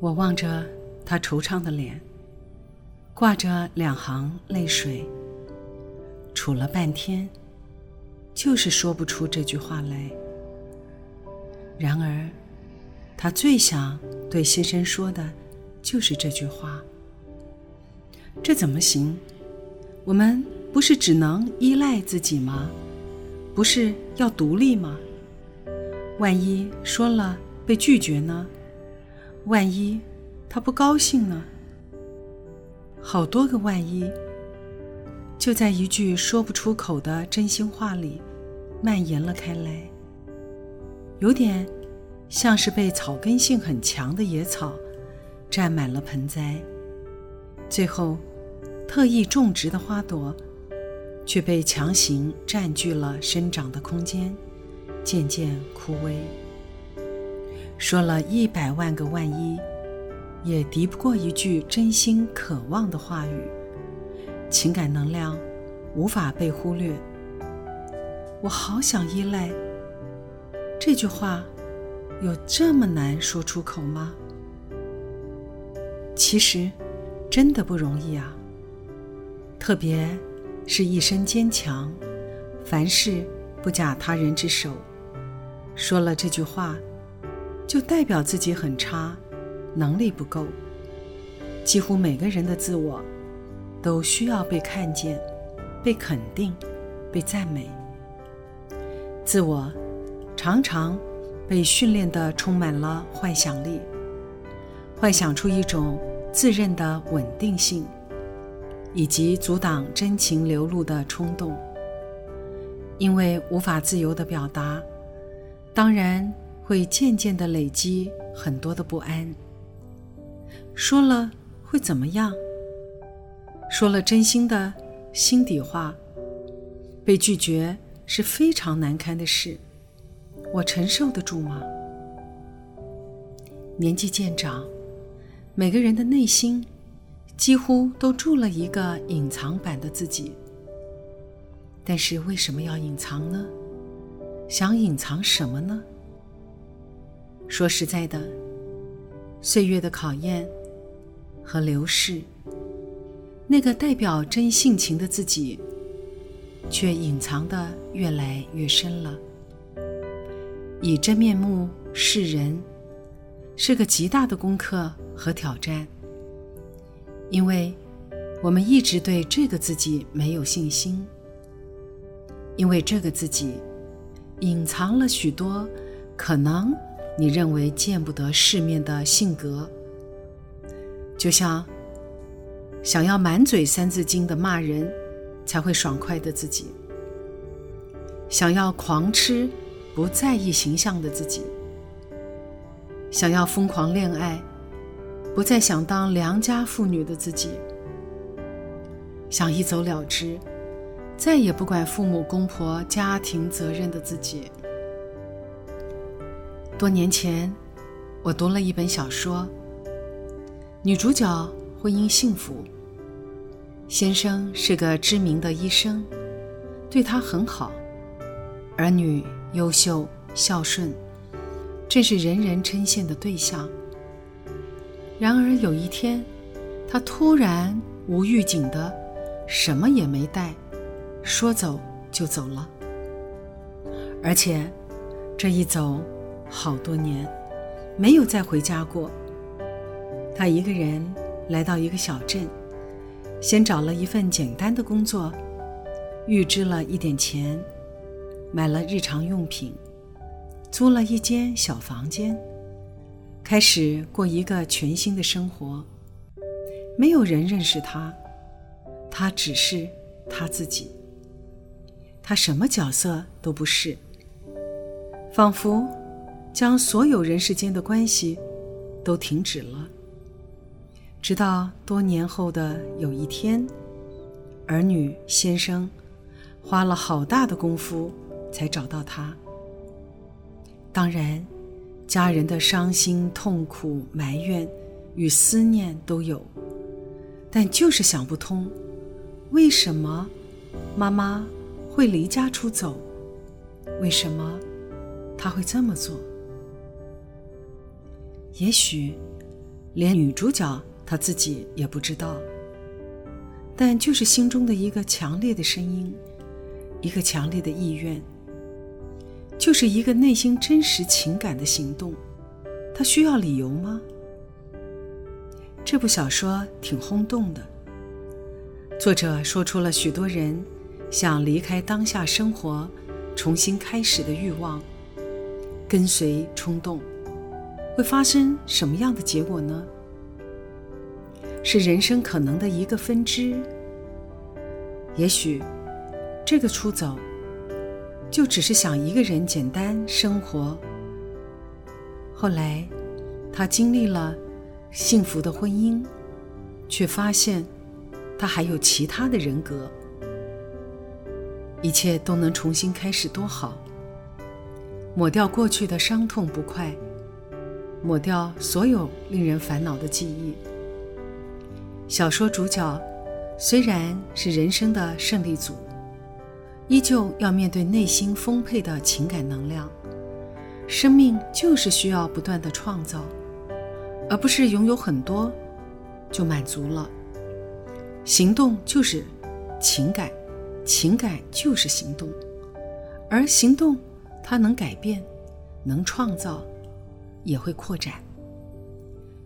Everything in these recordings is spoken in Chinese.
我望着他惆怅的脸，挂着两行泪水，杵了半天，就是说不出这句话来。然而，他最想对先生说的，就是这句话。这怎么行？我们不是只能依赖自己吗？不是要独立吗？万一说了被拒绝呢？万一他不高兴呢？好多个万一，就在一句说不出口的真心话里蔓延了开来，有点像是被草根性很强的野草占满了盆栽，最后特意种植的花朵却被强行占据了生长的空间，渐渐枯萎。说了一百万个万一，也敌不过一句真心渴望的话语。情感能量无法被忽略。我好想依赖。这句话有这么难说出口吗？其实，真的不容易啊。特别是一生坚强，凡事不假他人之手。说了这句话。就代表自己很差，能力不够。几乎每个人的自我，都需要被看见、被肯定、被赞美。自我常常被训练的充满了幻想力，幻想出一种自认的稳定性，以及阻挡真情流露的冲动。因为无法自由的表达，当然。会渐渐的累积很多的不安。说了会怎么样？说了真心的心底话，被拒绝是非常难堪的事，我承受得住吗？年纪渐长，每个人的内心几乎都住了一个隐藏版的自己。但是为什么要隐藏呢？想隐藏什么呢？说实在的，岁月的考验和流逝，那个代表真性情的自己，却隐藏的越来越深了。以真面目示人，是个极大的功课和挑战，因为我们一直对这个自己没有信心，因为这个自己隐藏了许多可能。你认为见不得世面的性格，就像想要满嘴三字经的骂人才会爽快的自己，想要狂吃不在意形象的自己，想要疯狂恋爱不再想当良家妇女的自己，想一走了之再也不管父母公婆家庭责任的自己。多年前，我读了一本小说，女主角婚姻幸福，先生是个知名的医生，对她很好，儿女优秀孝顺，正是人人称羡的对象。然而有一天，他突然无预警的什么也没带，说走就走了，而且这一走。好多年，没有再回家过。他一个人来到一个小镇，先找了一份简单的工作，预支了一点钱，买了日常用品，租了一间小房间，开始过一个全新的生活。没有人认识他，他只是他自己。他什么角色都不是，仿佛。将所有人世间的关系都停止了。直到多年后的有一天，儿女、先生花了好大的功夫才找到他。当然，家人的伤心、痛苦、埋怨与思念都有，但就是想不通，为什么妈妈会离家出走？为什么他会这么做？也许连女主角她自己也不知道，但就是心中的一个强烈的声音，一个强烈的意愿。就是一个内心真实情感的行动，它需要理由吗？这部小说挺轰动的，作者说出了许多人想离开当下生活，重新开始的欲望。跟随冲动，会发生什么样的结果呢？是人生可能的一个分支。也许，这个出走。就只是想一个人简单生活。后来，他经历了幸福的婚姻，却发现他还有其他的人格。一切都能重新开始，多好！抹掉过去的伤痛不快，抹掉所有令人烦恼的记忆。小说主角虽然是人生的胜利组。依旧要面对内心丰沛的情感能量。生命就是需要不断的创造，而不是拥有很多就满足了。行动就是情感，情感就是行动，而行动它能改变，能创造，也会扩展。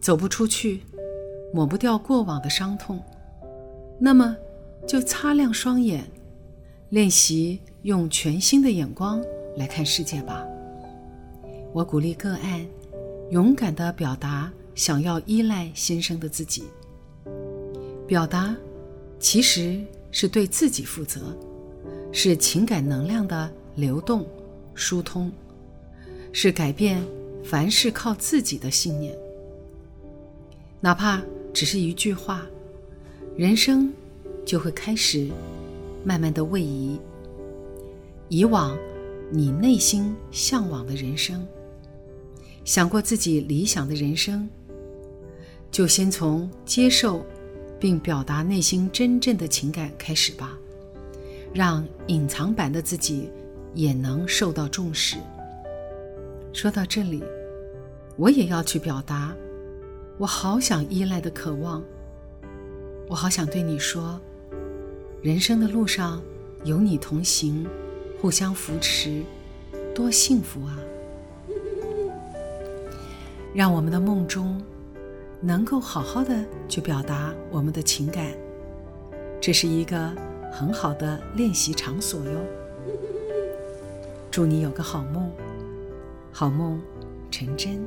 走不出去，抹不掉过往的伤痛，那么就擦亮双眼。练习用全新的眼光来看世界吧。我鼓励个案勇敢地表达想要依赖先生的自己。表达其实是对自己负责，是情感能量的流动、疏通，是改变凡事靠自己的信念。哪怕只是一句话，人生就会开始。慢慢的位移，以往你内心向往的人生，想过自己理想的人生，就先从接受并表达内心真正的情感开始吧，让隐藏版的自己也能受到重视。说到这里，我也要去表达，我好想依赖的渴望，我好想对你说。人生的路上有你同行，互相扶持，多幸福啊！让我们的梦中能够好好的去表达我们的情感，这是一个很好的练习场所哟。祝你有个好梦，好梦成真。